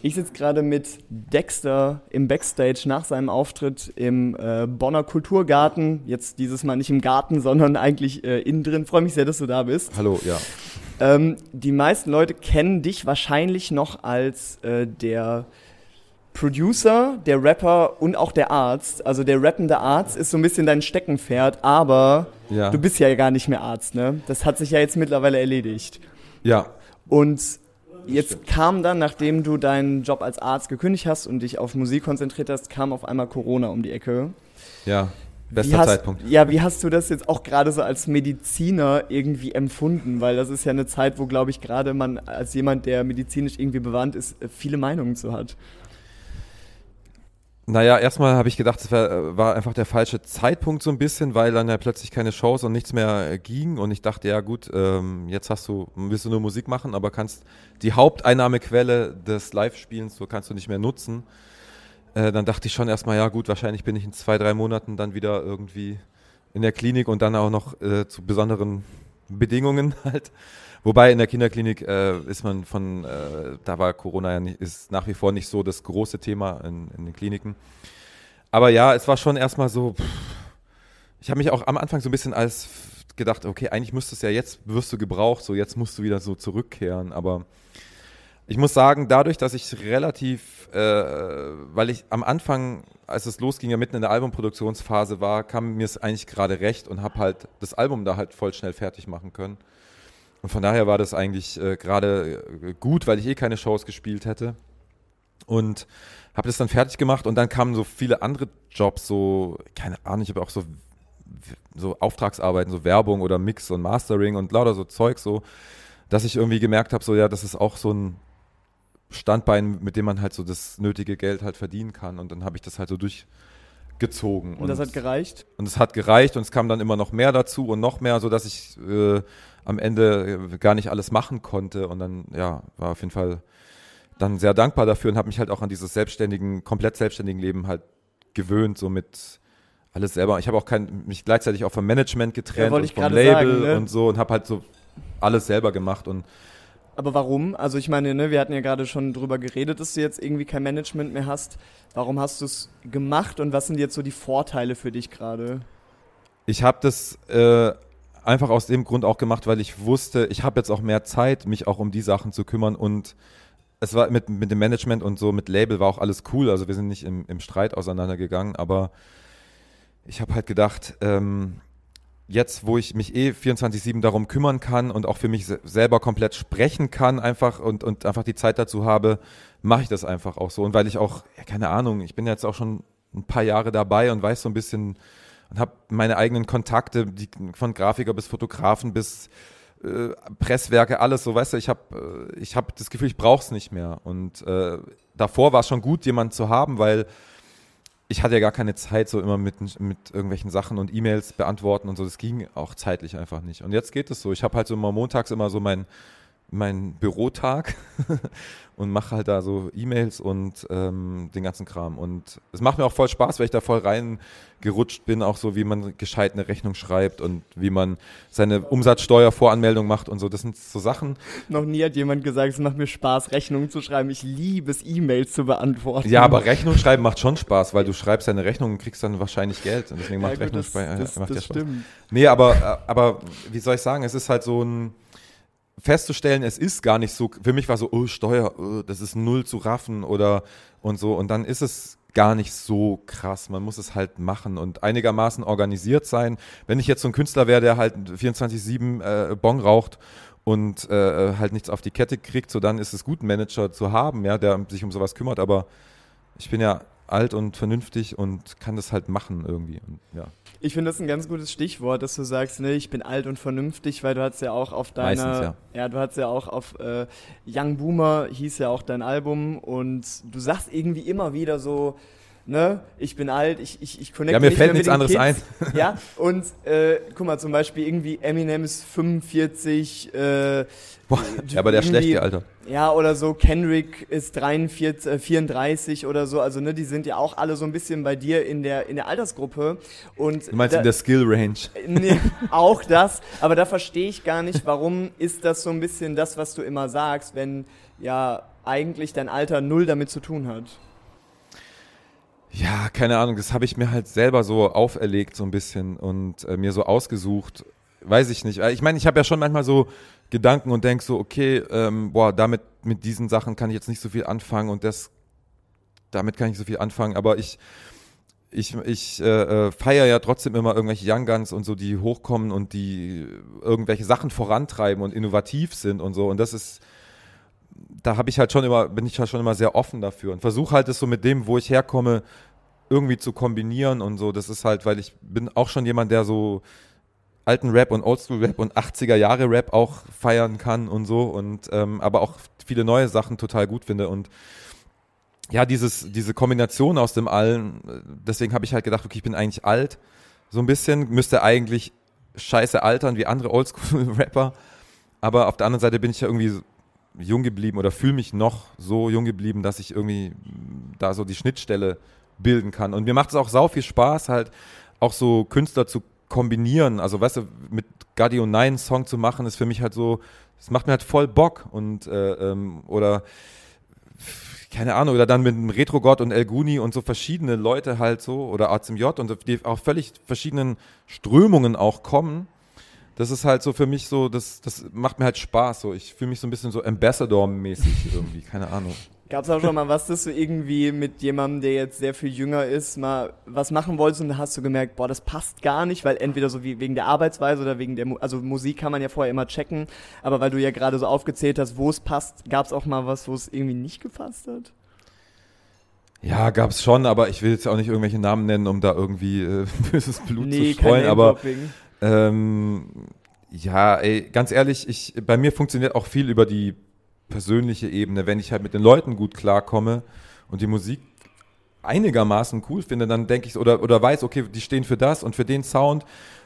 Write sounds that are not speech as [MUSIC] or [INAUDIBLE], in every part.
Ich sitze gerade mit Dexter im Backstage nach seinem Auftritt im äh, Bonner Kulturgarten. Jetzt dieses Mal nicht im Garten, sondern eigentlich äh, innen drin. Freue mich sehr, dass du da bist. Hallo, ja. Ähm, die meisten Leute kennen dich wahrscheinlich noch als äh, der Producer, der Rapper und auch der Arzt. Also der rappende Arzt ist so ein bisschen dein Steckenpferd, aber Ja. du bist ja gar nicht mehr Arzt, ne? Das hat sich ja jetzt mittlerweile erledigt. Ja, Und jetzt kam dann, nachdem du deinen Job als Arzt gekündigt hast und dich auf Musik konzentriert hast, kam auf einmal Corona um die Ecke. ja. Bester hast, Zeitpunkt. Ja, wie hast du das jetzt auch gerade so als Mediziner irgendwie empfunden? Weil das ist ja eine Zeit, wo, glaube ich, gerade man als jemand, der medizinisch irgendwie bewandt ist, äh, viele Meinungen zu hat. Naja, erstmal habe ich gedacht, es wär, war einfach der falsche Zeitpunkt so ein bisschen, weil dann ja plötzlich keine Shows und nichts mehr äh, ging. Und ich dachte, ja gut, ähm, jetzt hast du, willst du nur Musik machen, aber kannst die Haupteinnahmequelle des Live-Spielens, so kannst du nicht mehr nutzen. Äh, dann dachte ich schon erstmal, ja gut, wahrscheinlich bin ich in zwei, drei Monaten dann wieder irgendwie in der Klinik und dann auch noch äh, zu besonderen Bedingungen [LAUGHS] halt. Wobei in der Kinderklinik äh, ist man von, äh, da war Corona ja nicht, ist nach wie vor nicht so das große Thema in, in den Kliniken. Aber ja, es war schon erstmal so, pff, ich habe mich auch am Anfang so ein bisschen als gedacht, okay, eigentlich müsstest du ja jetzt, wirst du gebraucht, so jetzt musst du wieder so zurückkehren. Aber ich muss sagen, dadurch, dass ich relativ, äh, weil ich am Anfang, als es losging, ja mitten in der Albumproduktionsphase war, kam mir es eigentlich gerade recht und habe halt das Album da halt voll schnell fertig machen können. Und von daher war das eigentlich äh, gerade äh, gut, weil ich eh keine Shows gespielt hätte. Und habe das dann fertig gemacht und dann kamen so viele andere Jobs, so, keine Ahnung, ich habe auch so, so Auftragsarbeiten, so Werbung oder Mix und Mastering und lauter so Zeug, so, dass ich irgendwie gemerkt habe, so, ja, das ist auch so ein Standbein, mit dem man halt so das nötige Geld halt verdienen kann. Und dann habe ich das halt so durchgezogen. Und, das hat gereicht? und es hat gereicht und es kam dann immer noch mehr dazu und noch mehr, sodass ich äh, am Ende äh, gar nicht alles machen konnte. Und dann, ja, war auf jeden Fall dann sehr dankbar dafür und habe mich halt auch an dieses selbstständigen, komplett selbstständigen Leben halt gewöhnt, so mit alles selber. Ich habe auch kein, mich gleichzeitig auch vom Management getrennt wollte und vom Label sagen, ne? und so und habe halt so alles selber gemacht und Aber warum? Also ich meine, ne, wir hatten ja gerade schon drüber geredet, dass du jetzt irgendwie kein Management mehr hast. Warum hast du es gemacht und was sind jetzt so die Vorteile für dich gerade? Ich habe das äh, einfach aus dem Grund auch gemacht, weil ich wusste, ich habe jetzt auch mehr Zeit, mich auch um die Sachen zu kümmern und es war mit, mit dem Management und so mit Label war auch alles cool. Also wir sind nicht im, im Streit auseinandergegangen, aber ich habe halt gedacht, ähm, jetzt, wo ich mich eh 24-7 darum kümmern kann und auch für mich se selber komplett sprechen kann, einfach und, und einfach die Zeit dazu habe, mache ich das einfach auch so. Und weil ich auch, ja, keine Ahnung, ich bin jetzt auch schon ein paar Jahre dabei und weiß so ein bisschen und habe meine eigenen Kontakte, die, von Grafiker bis Fotografen bis äh, Presswerke, alles so, weißt du, ich habe äh, ich hab das Gefühl, ich brauche es nicht mehr. Und äh, davor war es schon gut, jemanden zu haben, weil ich hatte ja gar keine Zeit, so immer mit, mit irgendwelchen Sachen und E-Mails beantworten und so. Das ging auch zeitlich einfach nicht. Und jetzt geht es so. Ich habe halt so immer montags immer so mein, mein Bürotag [LAUGHS] und mache halt da so E-Mails und ähm, den ganzen Kram. Und es macht mir auch voll Spaß, weil ich da voll reingerutscht bin, auch so, wie man gescheit eine Rechnung schreibt und wie man seine Umsatzsteuervoranmeldung macht und so. Das sind so Sachen. Noch nie hat jemand gesagt, es macht mir Spaß, Rechnungen zu schreiben. Ich liebe es, E-Mails zu beantworten. Ja, aber Rechnung schreiben macht schon Spaß, weil du schreibst deine Rechnung und kriegst dann wahrscheinlich Geld. Und deswegen Ja, macht gut, Rechnung das, Spaß. das, macht das ja Spaß. stimmt. Nee, aber, äh, aber wie soll ich sagen, es ist halt so ein festzustellen, es ist gar nicht so, für mich war so, oh, Steuer, oh, das ist null zu raffen oder und so. Und dann ist es gar nicht so krass. Man muss es halt machen und einigermaßen organisiert sein. Wenn ich jetzt so ein Künstler wäre, der halt 24-7 äh, Bon raucht und äh, halt nichts auf die Kette kriegt, so dann ist es gut, einen Manager zu haben, ja, der sich um sowas kümmert. Aber ich bin ja alt und vernünftig und kann das halt machen irgendwie. Und, ja. Ich finde das ein ganz gutes Stichwort, dass du sagst, ne, ich bin alt und vernünftig, weil du hast ja auch auf deiner, Meistens, ja. du hast ja auch auf äh, Young Boomer hieß ja auch dein Album und du sagst irgendwie immer wieder so, ne, ich bin alt, ich ich ich connecte Ja, mir nicht fällt nichts anderes Kids. Ja, [LAUGHS] und äh, guck mal zum Beispiel irgendwie Eminem ist 45, äh, Boah, ja, aber der ist schlecht irgendwie- gealtert. ja, oder so, Kendrick ist 43, äh, 34 oder so, also ne, die sind ja auch alle so ein bisschen bei dir in der, in der Altersgruppe. Und Du meinst da, in der Skill Range. nee, auch das, aber da verstehe ich gar nicht, warum ist das so ein bisschen das, was du immer sagst, wenn ja eigentlich dein Alter null damit zu tun hat? Ja, keine Ahnung, das habe ich mir halt selber so auferlegt so ein bisschen und äh, mir so ausgesucht. Weiß ich nicht. Ich meine, ich habe ja schon manchmal so Gedanken und denk so, okay, ähm, boah, damit mit diesen Sachen kann ich jetzt nicht so viel anfangen und das damit kann ich so viel anfangen, aber ich ich, ich äh, äh feiere ja trotzdem immer irgendwelche Young Guns und so, die hochkommen und die irgendwelche Sachen vorantreiben und innovativ sind und so. Und das ist, da habe ich halt schon immer, bin ich halt schon immer sehr offen dafür und versuche halt es so mit dem, wo ich herkomme, irgendwie zu kombinieren und so. Das ist halt, weil ich bin auch schon jemand, der so alten Rap und Oldschool Rap und 80er Jahre Rap auch feiern kann und so und ähm, aber auch viele neue Sachen total gut finde und ja, dieses, diese Kombination aus dem Allen, deswegen habe ich halt gedacht, okay, ich bin eigentlich alt, so ein bisschen, müsste eigentlich scheiße altern wie andere Oldschool-Rapper, [LAUGHS] aber auf der anderen Seite bin ich ja irgendwie jung geblieben oder fühle mich noch so jung geblieben, dass ich irgendwie da so die Schnittstelle bilden kann. Und mir macht es auch sau viel Spaß, halt auch so Künstler zu kombinieren. Also, weißt du, mit Gadi und einen Song zu machen, ist für mich halt so, es macht mir halt voll Bock und äh, ähm, oder keine Ahnung, oder dann mit dem Retro-Gott und El Guni und so verschiedene Leute halt so, oder A J und die auf völlig verschiedenen Strömungen auch kommen. Das ist halt so für mich so, das, das macht mir halt Spaß. So. Ich fühle mich so ein bisschen so Ambassador-mäßig irgendwie, keine Ahnung. Gab es auch schon mal was, dass du irgendwie mit jemandem, der jetzt sehr viel jünger ist, mal was machen wolltest und dann hast du gemerkt, boah, das passt gar nicht, weil entweder so wie wegen der Arbeitsweise oder wegen der, Mu also Musik kann man ja vorher immer checken, aber weil du ja gerade so aufgezählt hast, wo es passt, gab es auch mal was, wo es irgendwie nicht gepasst hat? Ja, gab es schon, aber ich will jetzt auch nicht irgendwelche Namen nennen, um da irgendwie äh, [LAUGHS] böses Blut nee, zu streuen, aber ähm, ja, ey, ganz ehrlich, ich, bei mir funktioniert auch viel über die persönliche Ebene. Wenn ich halt mit den Leuten gut klarkomme und die Musik einigermaßen cool finde, dann denke ich, oder, oder weiß, okay, die stehen für das und für den Sound.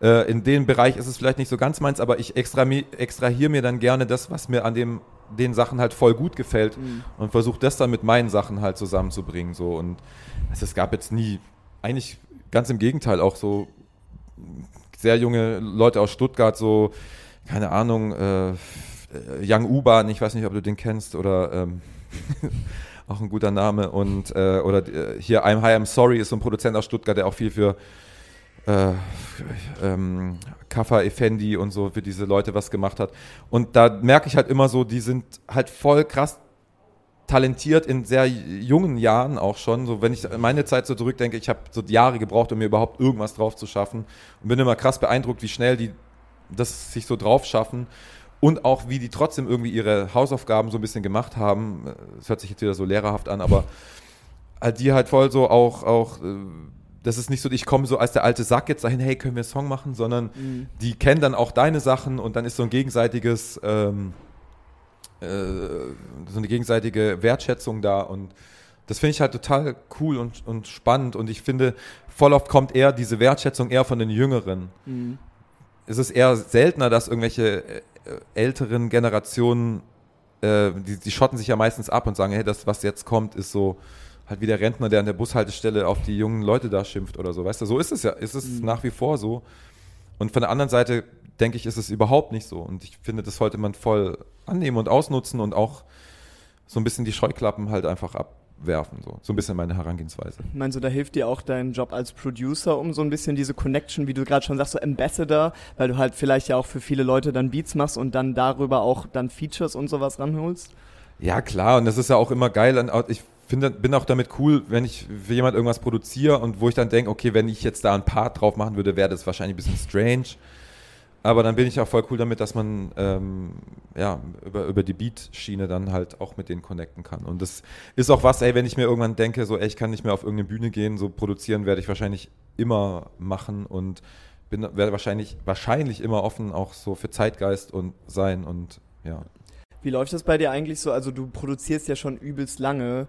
Äh, in dem Bereich ist es vielleicht nicht so ganz meins, aber ich extrahiere mir dann gerne das, was mir an dem, den Sachen halt voll gut gefällt mhm. und versuche das dann mit meinen Sachen halt zusammenzubringen. So. Und also es gab jetzt nie, eigentlich ganz im Gegenteil, auch so sehr junge Leute aus Stuttgart, so, keine Ahnung, äh, äh, Young U-Bahn, ich weiß nicht, ob du den kennst oder ähm, [LAUGHS] auch ein guter Name und äh, oder äh, hier I'm High I'm Sorry ist so ein Produzent aus Stuttgart, der auch viel für äh, ähm, Kaffa Effendi und so für diese Leute was gemacht hat. Und da merke ich halt immer so, die sind halt voll krass talentiert in sehr jungen Jahren auch schon. So, wenn ich meine Zeit so zurückdenke, ich habe so Jahre gebraucht, um mir überhaupt irgendwas drauf zu schaffen und bin immer krass beeindruckt, wie schnell die das sich so drauf schaffen und auch wie die trotzdem irgendwie ihre Hausaufgaben so ein bisschen gemacht haben. Es hört sich jetzt wieder so lehrerhaft an, aber halt die halt voll so auch, auch äh, das ist nicht so, ich komme so als der alte Sack jetzt dahin, hey, können wir einen Song machen, sondern mhm. die kennen dann auch deine Sachen und dann ist so ein gegenseitiges, ähm, äh, so eine gegenseitige Wertschätzung da und das finde ich halt total cool und, und spannend und ich finde, voll oft kommt eher diese Wertschätzung eher von den Jüngeren. Mhm. Es ist eher seltener, dass irgendwelche äh, älteren Generationen, äh, die, die schotten sich ja meistens ab und sagen, hey, das, was jetzt kommt, ist so halt wie der Rentner, der an der Bushaltestelle auf die jungen Leute da schimpft oder so. Weißt du, so ist es ja, ist es mhm. nach wie vor so. Und von der anderen Seite denke ich, ist es überhaupt nicht so. Und ich finde, das sollte man voll annehmen und ausnutzen und auch so ein bisschen die Scheuklappen halt einfach ab, werfen. So, so ein bisschen meine Herangehensweise. Meinst du, da hilft dir auch dein Job als Producer, um so ein bisschen diese Connection, wie du gerade schon sagst, so Ambassador, weil du halt vielleicht ja auch für viele Leute dann Beats machst und dann darüber auch dann Features und sowas ranholst? Ja, klar, und das ist ja auch immer geil. Ich finde, bin auch damit cool, wenn ich für jemand irgendwas produziere und wo ich dann denke, okay, wenn ich jetzt da ein Part drauf machen würde, wäre das wahrscheinlich ein bisschen strange. Aber dann bin ich auch voll cool damit, dass man ähm, ja, über, über die Beat-Schiene dann halt auch mit denen connecten kann. Und das ist auch was, ey, wenn ich mir irgendwann denke, so, ey, ich kann nicht mehr auf irgendeine Bühne gehen, so produzieren werde ich wahrscheinlich immer machen und bin werde wahrscheinlich, wahrscheinlich immer offen auch so für Zeitgeist und sein und ja. Wie läuft das bei dir eigentlich so? Also du produzierst ja schon übelst lange.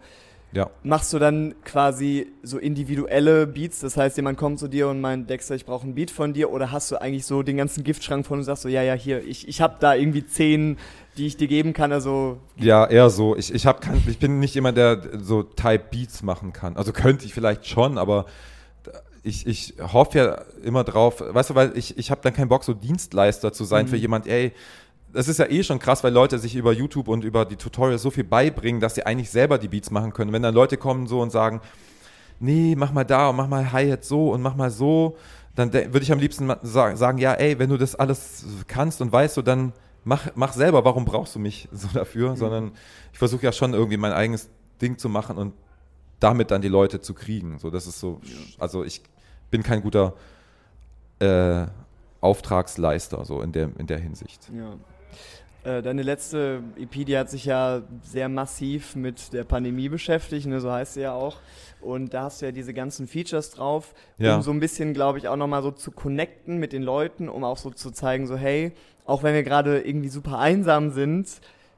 Ja. Machst du dann quasi so individuelle Beats? Das heißt, jemand kommt zu dir und meint, Dexter, ich brauche einen Beat von dir. Oder hast du eigentlich so den ganzen Giftschrank von und sagst so, ja, ja, hier, ich, ich habe da irgendwie zehn, die ich dir geben kann. Also ja, eher so. Ich, ich, hab kein, ich bin nicht jemand, der so Type Beats machen kann. Also könnte ich vielleicht schon, aber ich, ich hoffe ja immer drauf, weißt du, weil ich, ich habe dann keinen Bock, so Dienstleister zu sein mhm. für jemand, ey, das ist ja eh schon krass, weil Leute sich über YouTube und über die Tutorials so viel beibringen, dass sie eigentlich selber die Beats machen können. Wenn dann Leute kommen so und sagen, nee, mach mal da und mach mal Hi-Hat so und mach mal so, dann würde ich am liebsten sagen, ja, ey, wenn du das alles kannst und weißt, so dann mach, mach selber, warum brauchst du mich so dafür? Mhm. Sondern ich versuche ja schon irgendwie mein eigenes Ding zu machen und damit dann die Leute zu kriegen. So, das ist so, also ich bin kein guter äh, Auftragsleister, so in der, in der Hinsicht. Ja. Äh, deine letzte EP, die hat sich ja sehr massiv mit der Pandemie beschäftigt, ne, so heißt sie ja auch. Und da hast du ja diese ganzen Features drauf, um so ein bisschen, glaube ich, auch nochmal so zu connecten mit den Leuten, um auch so zu zeigen, so hey, auch wenn wir gerade irgendwie super einsam sind,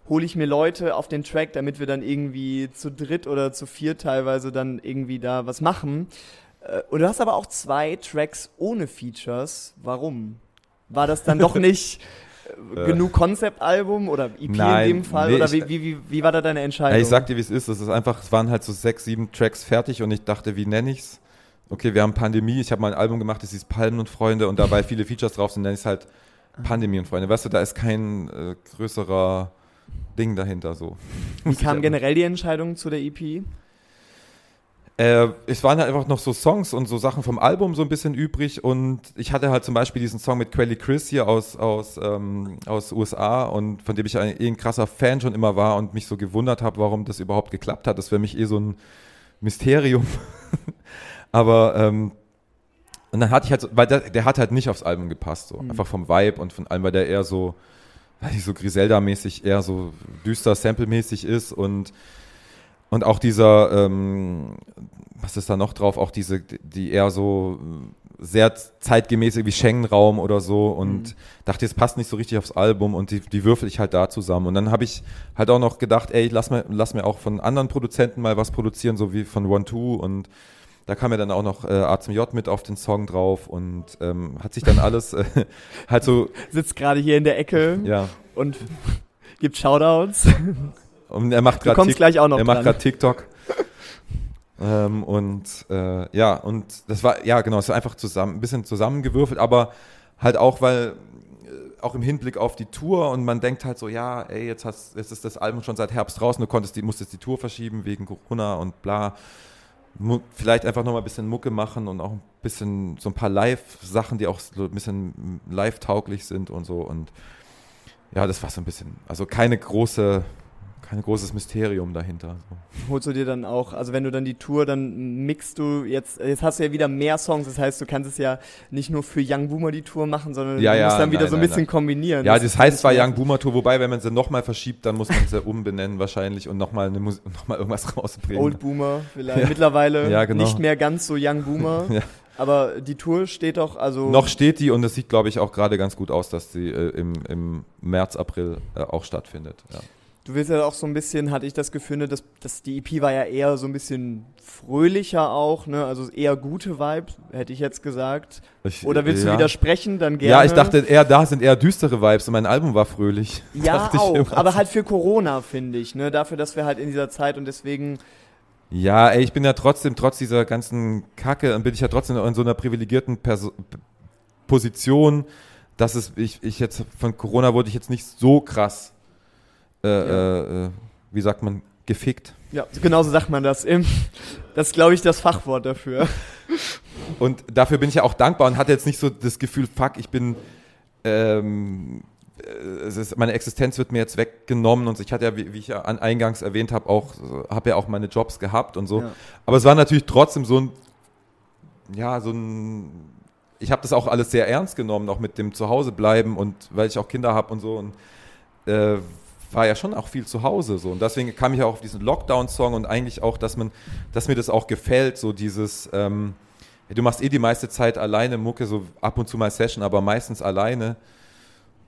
hole ich mir Leute auf den Track, damit wir dann irgendwie zu dritt oder zu vier teilweise dann irgendwie da was machen. Äh, und du hast aber auch zwei Tracks ohne Features. Warum? War das dann doch [LAUGHS] nicht genug Konzeptalbum oder EP Nein, in dem Fall? Nee, oder wie, wie, wie, wie, war da deine Entscheidung? Ich sag dir, wie es ist. Es ist einfach, es waren halt so sechs, sieben Tracks fertig und ich dachte, wie nenne ich's? Okay, wir haben Pandemie. Ich habe mal ein Album gemacht, das hieß Palmen und Freunde und dabei [LAUGHS] viele Features drauf sind, nenne ich es halt Pandemie und Freunde. Weißt du, da ist kein äh, größerer Ding dahinter so. Wie kam generell die Entscheidung zu der EP? Äh, es waren halt einfach noch so Songs und so Sachen vom Album so ein bisschen übrig und ich hatte halt zum Beispiel diesen Song mit Quelly Chris hier aus, aus, ähm, aus USA und von dem ich ein, eh ein krasser Fan schon immer war und mich so gewundert habe, warum das überhaupt geklappt hat. Das wäre mich eh so ein Mysterium. [LAUGHS] Aber ähm, und dann hatte ich halt so, weil der, der hat halt nicht aufs Album gepasst, so mhm. einfach vom Vibe und von allem, weil der eher so, weiß ich, so Griselda-mäßig, eher so düster Sample-mäßig ist und und auch dieser, ähm, was ist da noch drauf? Auch diese, die eher so sehr zeitgemäße wie Schengen-Raum oder so und mhm. dachte, es passt nicht so richtig aufs Album und die, die würfel ich halt da zusammen. Und dann habe ich halt auch noch gedacht, ey, lass mir, lass mir auch von anderen Produzenten mal was produzieren, so wie von One Two und da kam ja dann auch noch äh, A zum J mit auf den Song drauf und ähm, hat sich dann alles äh, [LAUGHS] halt so. Sitzt gerade hier in der Ecke ja. und gibt Shoutouts. Und er macht gerade Er macht gerade TikTok. [LAUGHS] ähm, und äh, ja, und das war, ja genau, es war einfach zusammen, ein bisschen zusammengewürfelt, aber halt auch, weil äh, auch im Hinblick auf die Tour und man denkt halt so, ja, ey, jetzt, hast, jetzt ist das Album schon seit Herbst draußen, du konntest die, musstest die Tour verschieben wegen Corona und bla. Vielleicht einfach nochmal ein bisschen Mucke machen und auch ein bisschen so ein paar Live-Sachen, die auch so ein bisschen live-tauglich sind und so. Und ja, das war so ein bisschen, also keine große kein großes Mysterium dahinter. So. Holst du dir dann auch, also wenn du dann die Tour, dann mixst du jetzt, jetzt hast du ja wieder mehr Songs, das heißt, du kannst es ja nicht nur für Young Boomer die Tour machen, sondern ja, du musst ja, dann wieder nein, so ein bisschen nein. kombinieren. Ja, das, das heißt zwar Young Boomer Tour, wobei, wenn man sie nochmal verschiebt, dann muss man sie [LAUGHS] umbenennen wahrscheinlich und nochmal noch irgendwas [LAUGHS] rausbringen. Old Boomer vielleicht, ja. mittlerweile genau. nicht mehr ganz so Young Boomer. [LAUGHS] Aber die Tour steht doch, also. Noch steht die und es sieht, glaube ich, auch gerade ganz gut aus, dass sie äh, im, im März, April äh, auch stattfindet. Ja. Du willst ja auch so ein bisschen, hatte ich das Gefühl, dass, dass die EP war ja eher so ein bisschen fröhlicher auch, ne? Also eher gute Vibes, hätte ich jetzt gesagt. Ich, Oder willst ja. du widersprechen? Dann gerne. Ja, ich dachte eher, da sind eher düstere Vibes und mein Album war fröhlich. [LAUGHS] Ja, auch, aber halt für Corona, finde ich, ne? Dafür, dass wir halt in dieser Zeit und deswegen. Ja, ey, ich bin ja trotzdem, trotz dieser ganzen Kacke, bin ich ja trotzdem in so einer privilegierten Perso Position, dass es, ich, ich jetzt, von Corona wurde ich jetzt nicht so krass äh, ja. äh, wie sagt man, gefickt. Ja, genauso sagt man das. Das ist, glaube ich, das Fachwort dafür. [LAUGHS] Und dafür bin ich ja auch dankbar und hatte jetzt nicht so das Gefühl, fuck, ich bin, ähm, ist, meine Existenz wird mir jetzt weggenommen und ich hatte ja, wie, wie ich ja eingangs erwähnt habe, auch, habe ja auch meine Jobs gehabt und so. Ja. Aber es war natürlich trotzdem so ein, ja, so ein, ich habe das auch alles sehr ernst genommen, auch mit dem Zuhausebleiben und weil ich auch Kinder habe und so und äh, war ja schon auch viel zu Hause so und deswegen kam ich auch auf diesen Lockdown-Song und eigentlich auch, dass man, dass mir das auch gefällt, so dieses, ähm, du machst eh die meiste Zeit alleine Mucke, so ab und zu mal Session, aber meistens alleine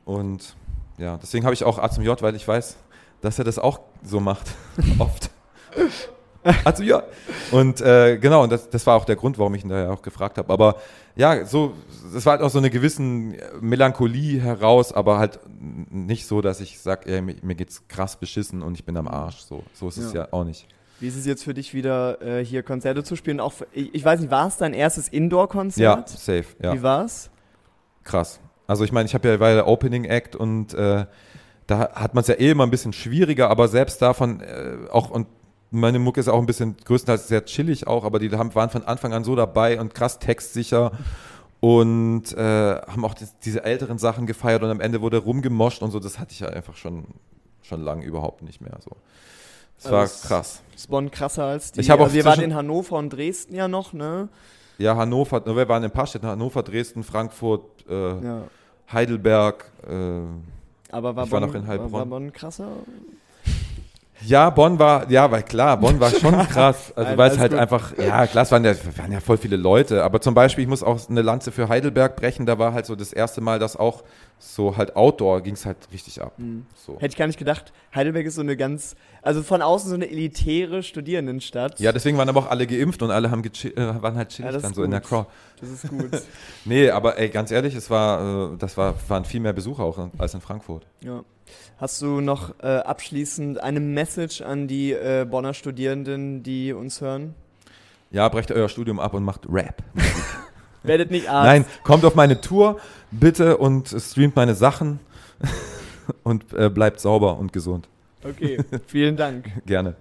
und ja, deswegen habe ich auch A zum J, weil ich weiß, dass er das auch so macht, [LAUGHS] oft. [LAUGHS] Also ja. Und äh, genau, und das, das war auch der Grund, warum ich ihn da ja auch gefragt habe. Aber ja, so, es war halt auch so eine gewissen Melancholie heraus, aber halt nicht so, dass ich sage, mir, mir geht's krass beschissen und ich bin am Arsch. So, so ist ja. es ja auch nicht. Wie ist es jetzt für dich wieder äh, hier Konzerte zu spielen? Auch ich, ich weiß nicht, war es dein erstes Indoor-Konzert? Ja, safe. Ja. Wie war's? Krass. Also ich meine, ich habe ja war ja der Opening Act und äh, da hat man es ja eh immer ein bisschen schwieriger, aber selbst davon äh, auch und meine Mucke ist auch ein bisschen größtenteils sehr chillig auch, aber die haben, waren von Anfang an so dabei und krass textsicher und äh, haben auch das, diese älteren Sachen gefeiert und am Ende wurde rumgemoscht und so. Das hatte ich ja einfach schon, schon lange überhaupt nicht mehr so. Es Also war es- krass. Spon krasser als die. Ich auch also wir waren in Hannover und Dresden ja noch, ne? Ja, Hannover, wir waren in ein paar Städten, Hannover, Dresden, Frankfurt, äh, Ja. Heidelberg. Äh, Aber war Ich war Bonn, noch in war, Heilbronn. war Bonn krasser? Ja, Bonn war, ja, weil klar, Bonn war schon [LAUGHS] krass. Also weil es halt gut. einfach, ja, klar, es waren ja, waren ja voll viele Leute. Aber zum Beispiel, ich muss auch eine Lanze für Heidelberg brechen, da war halt so das erste Mal, dass auch so halt Outdoor ging es halt richtig ab. So. Hätte ich gar nicht gedacht. Heidelberg ist so eine ganz, also von außen so eine elitäre Studierendenstadt. Ja, deswegen waren aber auch alle geimpft und alle haben äh, waren halt chillig Ja, das dann ist so in der gut. Crowd. Das ist gut. [LAUGHS] Nee, aber ey, ganz ehrlich, es war, äh, das war, waren viel mehr Besucher auch in- als in Frankfurt. ja. Hast du noch äh, abschließend eine Message an die äh, Bonner Studierenden, die uns hören? Ja, brecht euer Studium ab und macht Rap. [LAUGHS] Werdet nicht Arzt. Nein, kommt auf meine Tour bitte und streamt meine Sachen [LAUGHS] und äh, bleibt sauber und gesund. Okay, vielen Dank. [LAUGHS] Gerne.